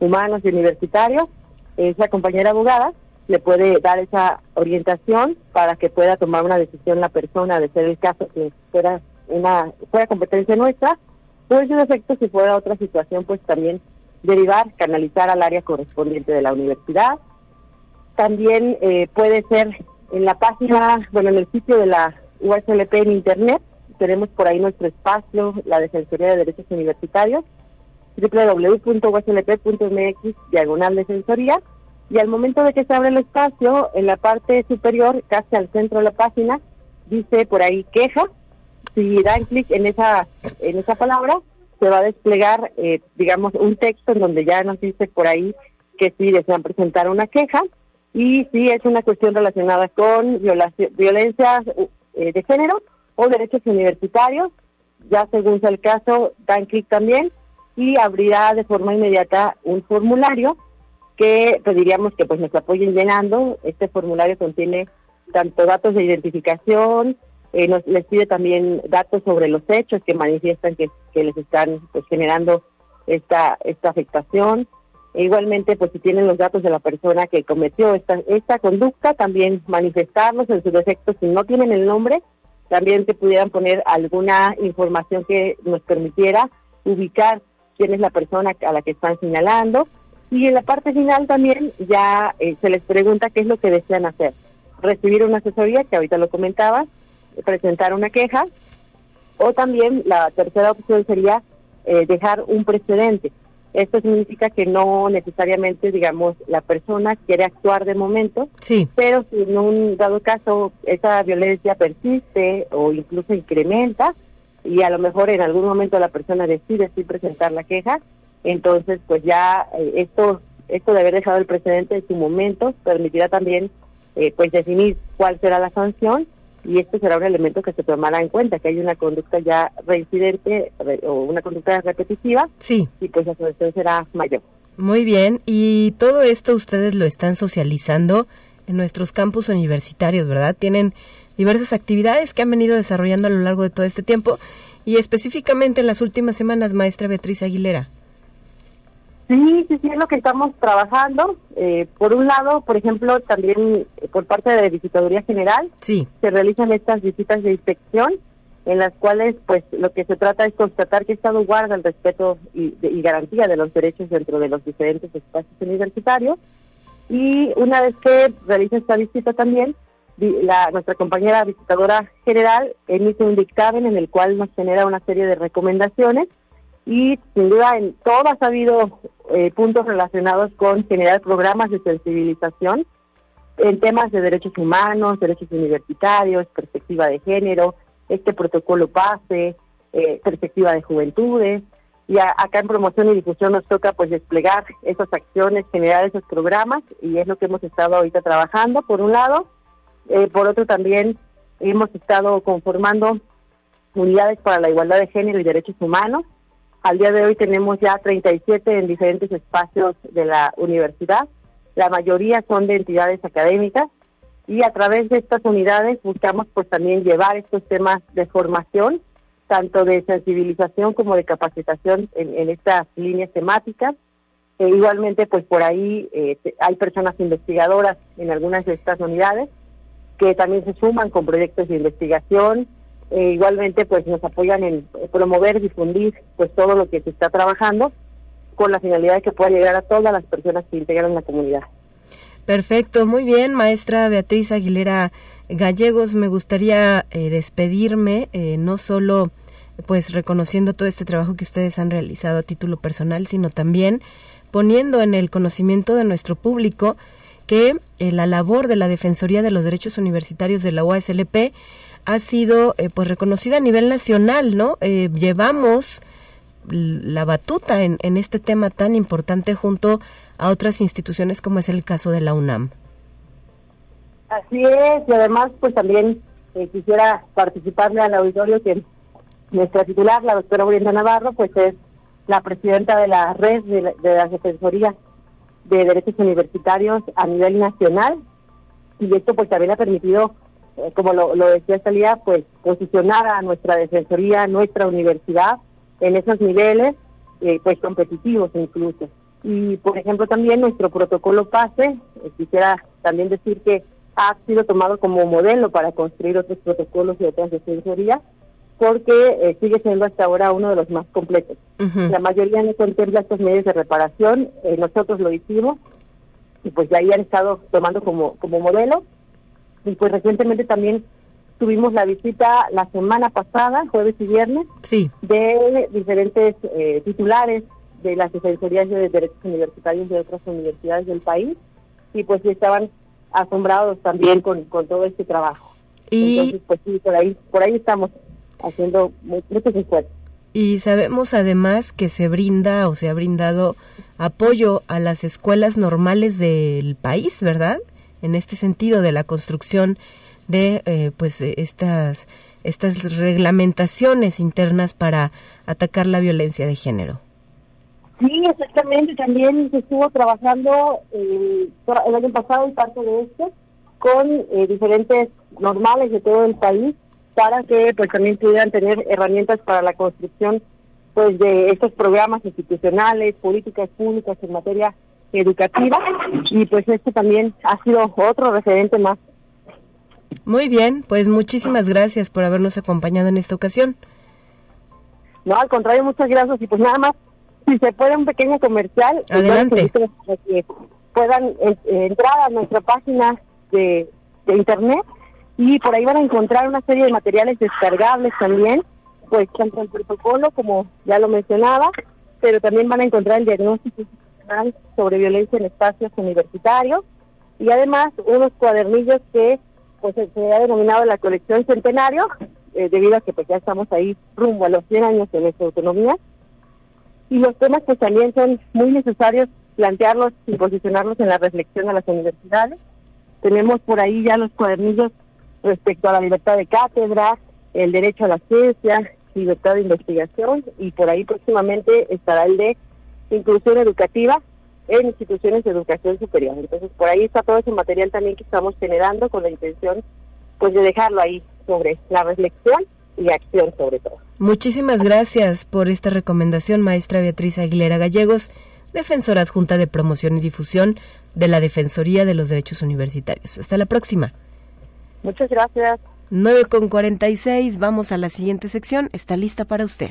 humanos y universitarios, esa compañera abogada le puede dar esa orientación para que pueda tomar una decisión la persona de ser el caso que fuera una fuera competencia nuestra o en su defecto si fuera otra situación pues también derivar canalizar al área correspondiente de la universidad. También eh, puede ser en la página bueno en el sitio de la USLP en internet. Tenemos por ahí nuestro espacio la defensoría de derechos universitarios www.uslp.mx diagonal defensoría. Y al momento de que se abre el espacio, en la parte superior, casi al centro de la página, dice por ahí queja. Si dan clic en esa, en esa palabra, se va a desplegar, eh, digamos, un texto en donde ya nos dice por ahí que sí desean presentar una queja y si es una cuestión relacionada con violencia eh, de género o derechos universitarios, ya según sea el caso, dan clic también y abrirá de forma inmediata un formulario que pediríamos que pues nos apoyen llenando. Este formulario contiene tanto datos de identificación, eh, nos les pide también datos sobre los hechos que manifiestan que, les están pues generando esta esta afectación. E igualmente, pues si tienen los datos de la persona que cometió esta esta conducta, también manifestarlos en su defecto. Si no tienen el nombre, también que pudieran poner alguna información que nos permitiera ubicar quién es la persona a la que están señalando y en la parte final también ya eh, se les pregunta qué es lo que desean hacer. Recibir una asesoría, que ahorita lo comentaba, presentar una queja, o también la tercera opción sería eh, dejar un precedente. Esto significa que no necesariamente, digamos, la persona quiere actuar de momento, sí. pero si en un dado caso esa violencia persiste o incluso incrementa, y a lo mejor en algún momento la persona decide sí presentar la queja, entonces, pues ya eh, esto, esto de haber dejado el precedente en su momento permitirá también eh, pues definir cuál será la sanción y esto será un elemento que se tomará en cuenta, que hay una conducta ya reincidente o una conducta repetitiva sí. y pues la sanción será mayor. Muy bien, y todo esto ustedes lo están socializando en nuestros campus universitarios, ¿verdad? Tienen diversas actividades que han venido desarrollando a lo largo de todo este tiempo y específicamente en las últimas semanas, maestra Beatriz Aguilera. Sí, sí, sí, es lo que estamos trabajando. Eh, por un lado, por ejemplo, también eh, por parte de la Visitaduría General, sí. se realizan estas visitas de inspección en las cuales pues lo que se trata es constatar que el Estado guarda el respeto y, y garantía de los derechos dentro de los diferentes espacios universitarios. Y una vez que realiza esta visita también, la, nuestra compañera visitadora general emite un dictamen en el cual nos genera una serie de recomendaciones y sin duda en todas ha habido eh, puntos relacionados con generar programas de sensibilización en temas de derechos humanos, derechos universitarios, perspectiva de género, este protocolo PASE, eh, perspectiva de juventudes. Y acá en promoción y difusión nos toca pues desplegar esas acciones, generar esos programas y es lo que hemos estado ahorita trabajando por un lado. Eh, por otro también hemos estado conformando unidades para la igualdad de género y derechos humanos al día de hoy tenemos ya 37 en diferentes espacios de la universidad. La mayoría son de entidades académicas y a través de estas unidades buscamos pues también llevar estos temas de formación, tanto de sensibilización como de capacitación en, estas líneas temáticas. E igualmente pues por ahí eh, hay personas investigadoras en algunas de estas unidades que también se suman con proyectos de investigación, eh, igualmente pues nos apoyan en promover, difundir pues todo lo que se está trabajando con la finalidad de que pueda llegar a todas las personas que integran la comunidad. Perfecto, muy bien, maestra Beatriz Aguilera Gallegos, me gustaría eh, despedirme, eh, no solo pues reconociendo todo este trabajo que ustedes han realizado a título personal, sino también poniendo en el conocimiento de nuestro público que la labor de la Defensoría de los Derechos Universitarios de la UASLP ha sido eh, pues reconocida a nivel nacional, ¿no? Eh, llevamos la batuta en, en este tema tan importante junto a otras instituciones como es el caso de la UNAM. Así es, y además pues también eh, quisiera participarle al auditorio que nuestra titular, la doctora Brenda Navarro, pues es la presidenta de la red de, la, de las defensorías de derechos universitarios a nivel nacional y esto pues también ha permitido, eh, como lo, lo decía Salía, pues posicionar a nuestra defensoría, nuestra universidad en esos niveles eh, pues competitivos incluso. Y por ejemplo también nuestro protocolo PASE, eh, quisiera también decir que ha sido tomado como modelo para construir otros protocolos y otras defensorías porque eh, sigue siendo hasta ahora uno de los más completos. La mayoría no contempla estos medios de reparación, eh, nosotros lo hicimos y pues ya ahí han estado tomando como, como modelo. Y pues recientemente también tuvimos la visita la semana pasada, jueves y viernes, sí. de diferentes eh, titulares de las defensorías de derechos universitarios de otras universidades del país y pues estaban asombrados también con, con todo este trabajo. Y... Entonces, pues sí, por ahí, por ahí estamos haciendo muchos esfuerzos. Y sabemos además que se brinda o se ha brindado apoyo a las escuelas normales del país, ¿verdad? En este sentido de la construcción de eh, pues estas estas reglamentaciones internas para atacar la violencia de género. Sí, exactamente. También se estuvo trabajando eh, el año pasado y parte de esto con eh, diferentes normales de todo el país para que pues también pudieran tener herramientas para la construcción pues de estos programas institucionales, políticas públicas en materia educativa y pues esto también ha sido otro referente más. Muy bien, pues muchísimas gracias por habernos acompañado en esta ocasión. No, al contrario, muchas gracias y pues nada más, si se puede un pequeño comercial, pues, adelante. Para que puedan eh, entrar a nuestra página de, de internet y por ahí van a encontrar una serie de materiales descargables también, pues tanto el protocolo como ya lo mencionaba, pero también van a encontrar el diagnóstico sobre violencia en espacios universitarios y además unos cuadernillos que pues se ha denominado la colección centenario, eh, debido a que pues ya estamos ahí rumbo a los 100 años de nuestra autonomía. Y los temas pues también son muy necesarios plantearlos y posicionarlos en la reflexión a las universidades. Tenemos por ahí ya los cuadernillos respecto a la libertad de cátedra, el derecho a la ciencia, libertad de investigación y por ahí próximamente estará el de inclusión educativa en instituciones de educación superior. Entonces por ahí está todo ese material también que estamos generando con la intención pues de dejarlo ahí sobre la reflexión y acción sobre todo. Muchísimas gracias por esta recomendación, maestra Beatriz Aguilera Gallegos, defensora adjunta de promoción y difusión de la Defensoría de los Derechos Universitarios. Hasta la próxima. Muchas gracias. 9 con 46, vamos a la siguiente sección. Está lista para usted.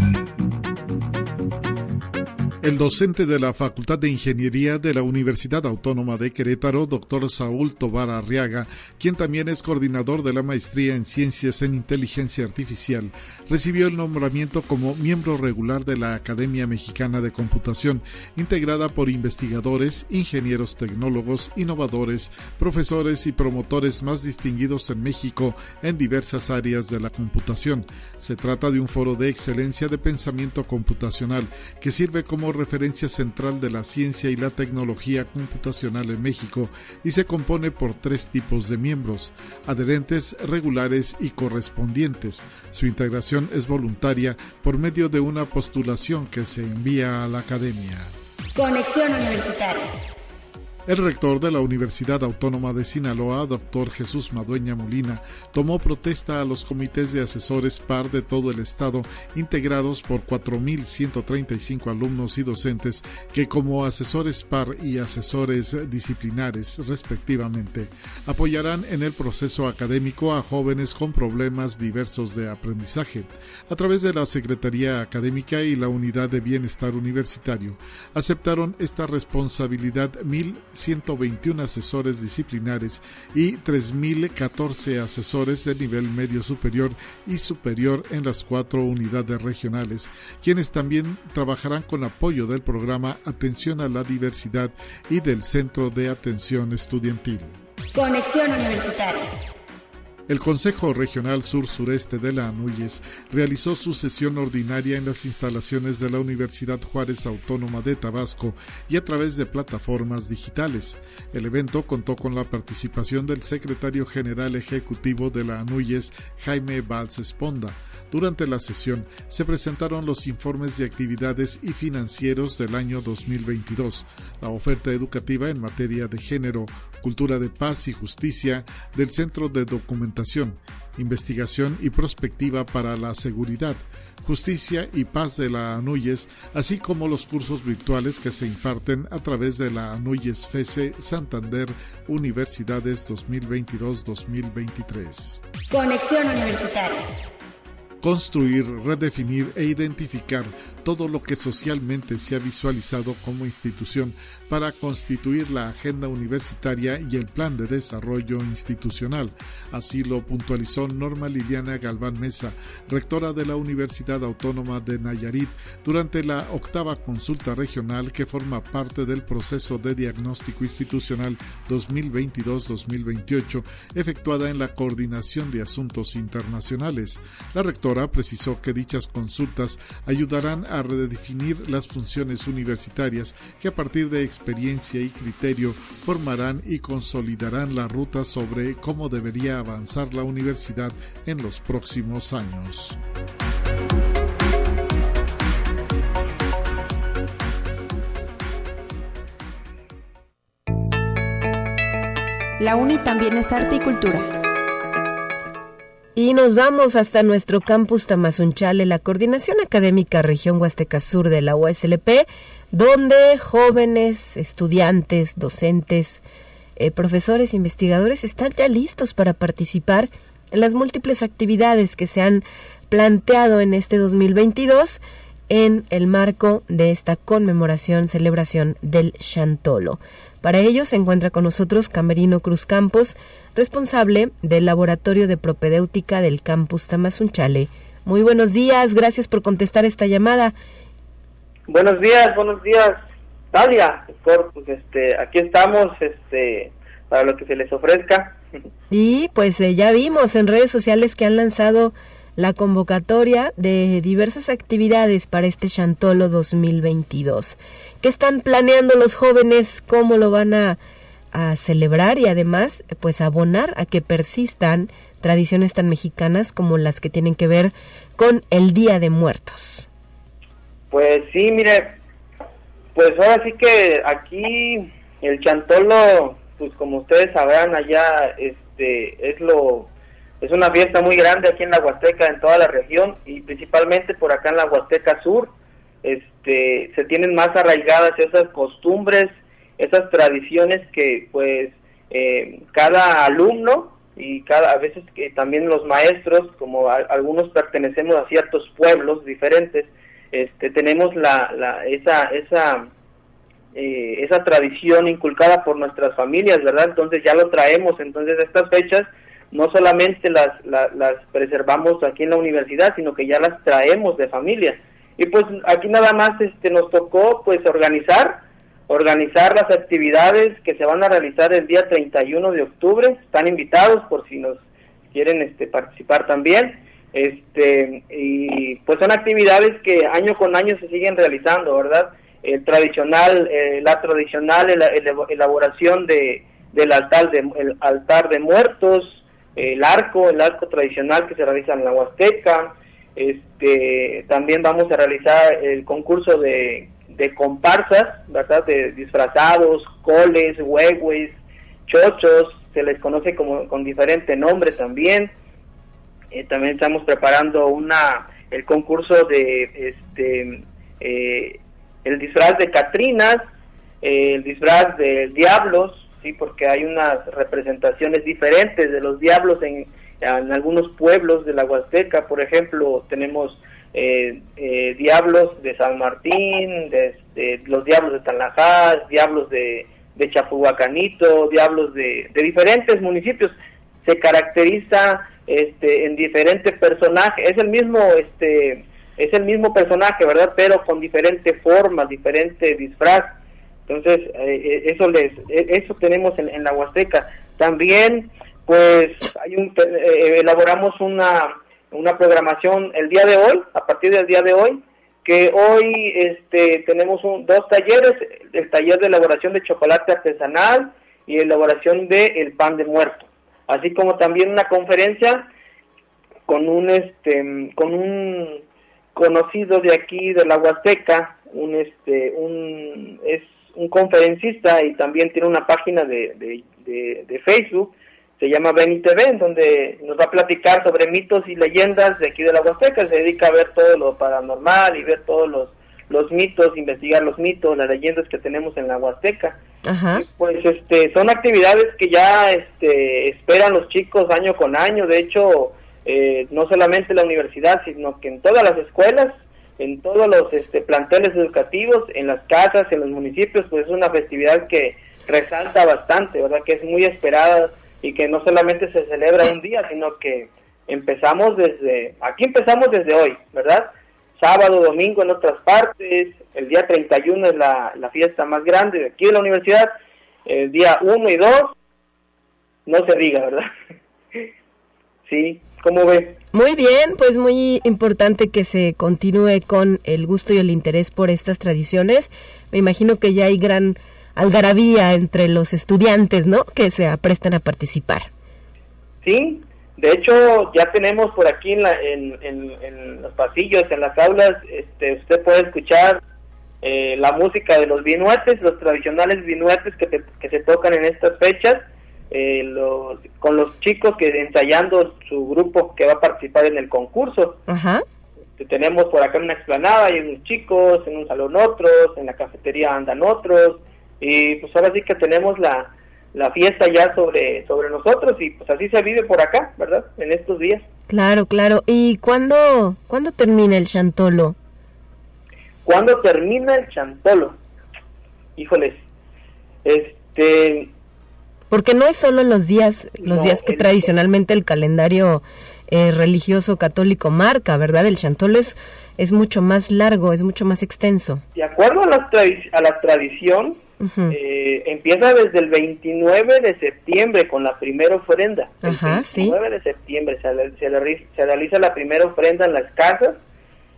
El docente de la Facultad de Ingeniería de la Universidad Autónoma de Querétaro, doctor Saúl Tobar Arriaga, quien también es coordinador de la maestría en Ciencias en Inteligencia Artificial, recibió el nombramiento como miembro regular de la Academia Mexicana de Computación, integrada por investigadores, ingenieros tecnólogos, innovadores, profesores y promotores más distinguidos en México en diversas áreas de la computación. Se trata de un foro de excelencia de pensamiento computacional que sirve como referencia central de la ciencia y la tecnología computacional en México y se compone por tres tipos de miembros, adherentes, regulares y correspondientes. Su integración es voluntaria por medio de una postulación que se envía a la academia. Conexión Universitaria. El rector de la Universidad Autónoma de Sinaloa, doctor Jesús Madueña Molina, tomó protesta a los comités de asesores par de todo el estado, integrados por 4.135 alumnos y docentes que como asesores par y asesores disciplinares, respectivamente, apoyarán en el proceso académico a jóvenes con problemas diversos de aprendizaje. A través de la Secretaría Académica y la Unidad de Bienestar Universitario, aceptaron esta responsabilidad mil 121 asesores disciplinares y 3.014 asesores de nivel medio superior y superior en las cuatro unidades regionales, quienes también trabajarán con apoyo del programa Atención a la Diversidad y del Centro de Atención Estudiantil. Conexión Universitaria. El Consejo Regional Sur-Sureste de la ANUYES realizó su sesión ordinaria en las instalaciones de la Universidad Juárez Autónoma de Tabasco y a través de plataformas digitales. El evento contó con la participación del secretario general ejecutivo de la ANUYES, Jaime Valls Esponda. Durante la sesión se presentaron los informes de actividades y financieros del año 2022, la oferta educativa en materia de género, cultura de paz y justicia del Centro de Documentación, Investigación y Prospectiva para la Seguridad, Justicia y Paz de la ANUYES, así como los cursos virtuales que se imparten a través de la ANUYES FESE Santander Universidades 2022-2023. Conexión Universitaria construir, redefinir e identificar todo lo que socialmente se ha visualizado como institución para constituir la agenda universitaria y el plan de desarrollo institucional. Así lo puntualizó Norma Liliana Galván Mesa, rectora de la Universidad Autónoma de Nayarit, durante la octava consulta regional que forma parte del proceso de diagnóstico institucional 2022-2028 efectuada en la Coordinación de Asuntos Internacionales. La rectora precisó que dichas consultas ayudarán a redefinir las funciones universitarias que a partir de experiencia y criterio formarán y consolidarán la ruta sobre cómo debería avanzar la universidad en los próximos años. La UNI también es arte y cultura. Y nos vamos hasta nuestro campus Tamazunchale, la Coordinación Académica Región Huasteca Sur de la USLP, donde jóvenes, estudiantes, docentes, eh, profesores, investigadores están ya listos para participar en las múltiples actividades que se han planteado en este 2022 en el marco de esta conmemoración, celebración del Chantolo. Para ello se encuentra con nosotros Camerino Cruz Campos, responsable del Laboratorio de Propedéutica del Campus Tamazunchale. Muy buenos días, gracias por contestar esta llamada. Buenos días, buenos días, Talia. Pues este, aquí estamos este, para lo que se les ofrezca. Y pues eh, ya vimos en redes sociales que han lanzado la convocatoria de diversas actividades para este Chantolo 2022. ¿Qué están planeando los jóvenes? ¿Cómo lo van a a celebrar y además pues abonar a que persistan tradiciones tan mexicanas como las que tienen que ver con el Día de Muertos. Pues sí, mire, pues ahora sí que aquí el chantolo, pues como ustedes sabrán allá, este, es lo, es una fiesta muy grande aquí en la Huasteca, en toda la región y principalmente por acá en la Huasteca Sur, este, se tienen más arraigadas esas costumbres esas tradiciones que pues eh, cada alumno y cada a veces que también los maestros como algunos pertenecemos a ciertos pueblos diferentes este tenemos la, la esa esa eh, esa tradición inculcada por nuestras familias verdad entonces ya lo traemos. Entonces estas fechas no solamente las, las, preservamos aquí en la universidad sino que ya las traemos de familia y pues aquí nada más este nos tocó pues organizar organizar las actividades que se van a realizar el día 31 de octubre. Están invitados por si nos quieren este, participar también. Este, y pues son actividades que año con año se siguen realizando, ¿verdad? El tradicional, eh, la tradicional elaboración de, del altar de, el altar de muertos, el arco, el arco tradicional que se realiza en la Huasteca. Este, también vamos a realizar el concurso de de comparsas, ¿verdad? De disfrazados, coles, huehues, chochos, se les conoce como con diferente nombre también. Eh, también estamos preparando una el concurso de este eh, el disfraz de Catrinas, eh, el disfraz de diablos, sí, porque hay unas representaciones diferentes de los diablos en, algunos pueblos de la Huasteca, por ejemplo, tenemos eh, eh, diablos de San Martín, los diablos de Tanajá, diablos de, de Chapuhuacanito, diablos de, diferentes municipios. Se caracteriza este, en diferentes personajes, es el mismo, este, es el mismo personaje, ¿verdad? Pero con diferente forma, diferente disfraz. Entonces, eh, eso les, eso tenemos en, en la Huasteca. También pues eh, elaboramos una, una programación el día de hoy, a partir del día de hoy, que hoy este, tenemos dos talleres, el taller de elaboración de chocolate artesanal y elaboración de el pan de muerto, así como también una conferencia con un este con un conocido de aquí de la Huasteca, un este un un conferencista y también tiene una página de, de, de, Facebook, se llama Beni TV, en donde nos va a platicar sobre mitos y leyendas de aquí de la Huasteca, se dedica a ver todo lo paranormal y ver todos los, los mitos, investigar los mitos, las leyendas que tenemos en la Huasteca. Pues este, son actividades que ya este, esperan los chicos año con año, de hecho, eh, no solamente en la universidad, sino que en todas las escuelas en todos los este, planteles educativos, en las casas, en los municipios, pues es una festividad que resalta bastante, ¿verdad? Que es muy esperada y que no solamente se celebra un día, sino que empezamos desde, aquí empezamos desde hoy, ¿verdad? Sábado, domingo en otras partes, el día 31 es la, la fiesta más grande de aquí de la universidad, el día 1 y 2, no se diga, ¿verdad? sí, ¿cómo ves? Muy bien, pues muy importante que se continúe con el gusto y el interés por estas tradiciones. Me imagino que ya hay gran algarabía entre los estudiantes, ¿no? Que se aprestan a participar. Sí, de hecho ya tenemos por aquí en, la, en, los pasillos, en las aulas, este, usted puede escuchar eh, la música de los vinuetes, los tradicionales vinuetes que, que se tocan en estas fechas eh, los, con los chicos que ensayando su grupo que va a participar en el concurso. Este, tenemos por acá una explanada, hay unos chicos, en un salón otros, en la cafetería andan otros, y pues ahora sí que tenemos la, la fiesta ya sobre, sobre nosotros y pues así se vive por acá, ¿verdad? En estos días. Claro, claro. ¿Y cuándo, cuándo termina el chantolo? ¿Cuándo termina el chantolo? Híjoles, este, porque no es solo los días, los días que tradicionalmente el calendario eh, religioso católico marca, ¿verdad? El chantolo es, es mucho más largo, es mucho más extenso. De acuerdo a la, a la tradición, eh, empieza desde el 29 de septiembre con la primera ofrenda. El 29 de septiembre se, se, realiza la primera ofrenda en las casas.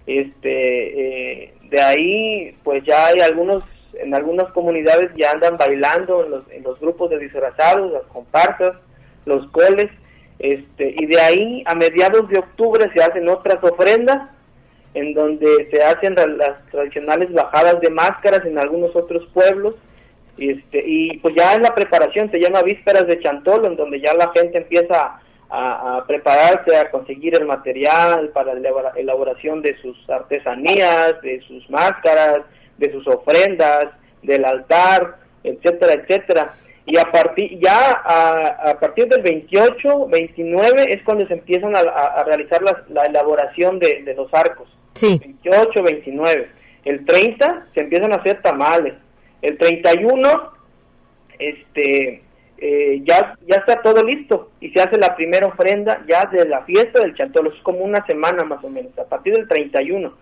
Este, eh, de ahí, pues ya hay algunos en algunas comunidades ya andan bailando en los, en los grupos de disfrazados, las comparsas, los coles, este, y de ahí a mediados de octubre se hacen otras ofrendas en donde se hacen las tradicionales bajadas de máscaras en algunos otros pueblos este, y pues ya en la preparación se llama vísperas de chantolo en donde ya la gente empieza a prepararse a conseguir el material para la elaboración de sus artesanías de sus máscaras de sus ofrendas, del altar, etcétera, etcétera. Y a partir ya a, partir del 28, 29 es cuando se empiezan a, realizar la, elaboración de, los arcos. Sí. 28, 29. El 30 se empiezan a hacer tamales. El 31 este eh, ya, ya está todo listo y se hace la primera ofrenda ya de la fiesta del Chantolo, es como una semana más o menos, a partir del 31,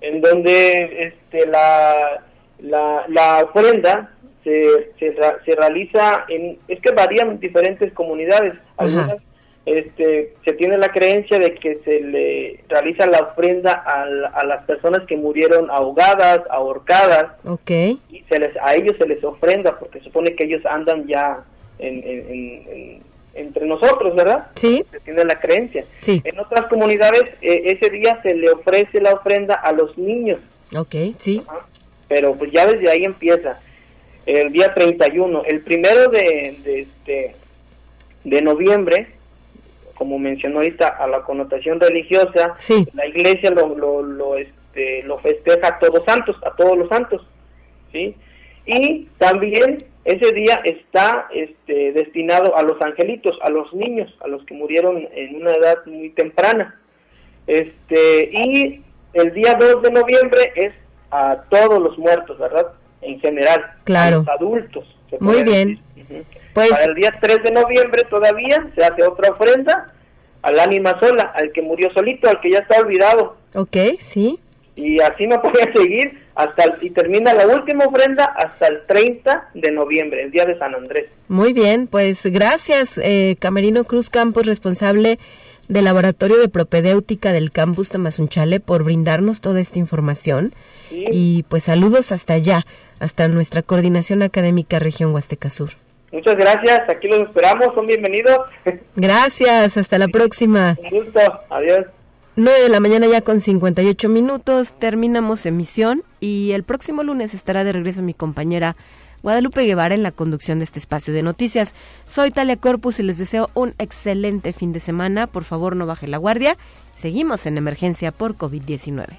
en donde este, la, la, la ofrenda se, se, realiza en, es que varían diferentes comunidades, algunas este, se tiene la creencia de que se le realiza la ofrenda a, a las personas que murieron ahogadas, ahorcadas, okay. y se les, a ellos se les ofrenda porque supone que ellos andan ya en, entre nosotros, ¿verdad? Sí. Se tiene la creencia. Sí. En otras comunidades eh, ese día se le ofrece la ofrenda a los niños. Ok, sí. Pero pues ya desde ahí empieza. El día 31, el primero de, de, este, de noviembre, como mencionó ahorita, a la connotación religiosa, la iglesia lo, lo, lo, este, lo festeja a todos santos, a todos los santos, ¿sí? Y también ese día está este, destinado a los angelitos, a los niños, a los que murieron en una edad muy temprana. Este, y el día 2 de noviembre es a todos los muertos, ¿verdad? En general. Claro. A los adultos. Muy bien. Pues... Para el día 3 de noviembre todavía se hace otra ofrenda al ánima sola, al que murió solito, al que ya está olvidado. Ok, sí. Y así no podía seguir hasta y termina la última ofrenda hasta el 30 de noviembre, el día de San Andrés. Muy bien, pues gracias, eh, Camerino Cruz Campos, responsable del Laboratorio de Propedéutica del Campus Tamazunchale, por brindarnos toda esta información. Y pues saludos hasta allá, hasta nuestra coordinación académica región Huasteca Sur. Muchas gracias, aquí los esperamos, son bienvenidos. Gracias, hasta la próxima. Un gusto, adiós. 9 de la mañana ya con 58 minutos, terminamos emisión y el próximo lunes estará de regreso mi compañera Guadalupe Guevara en la conducción de este espacio de noticias. Soy Talia Corpus y les deseo un excelente fin de semana. Por favor, no baje la guardia. Seguimos en emergencia por COVID-19.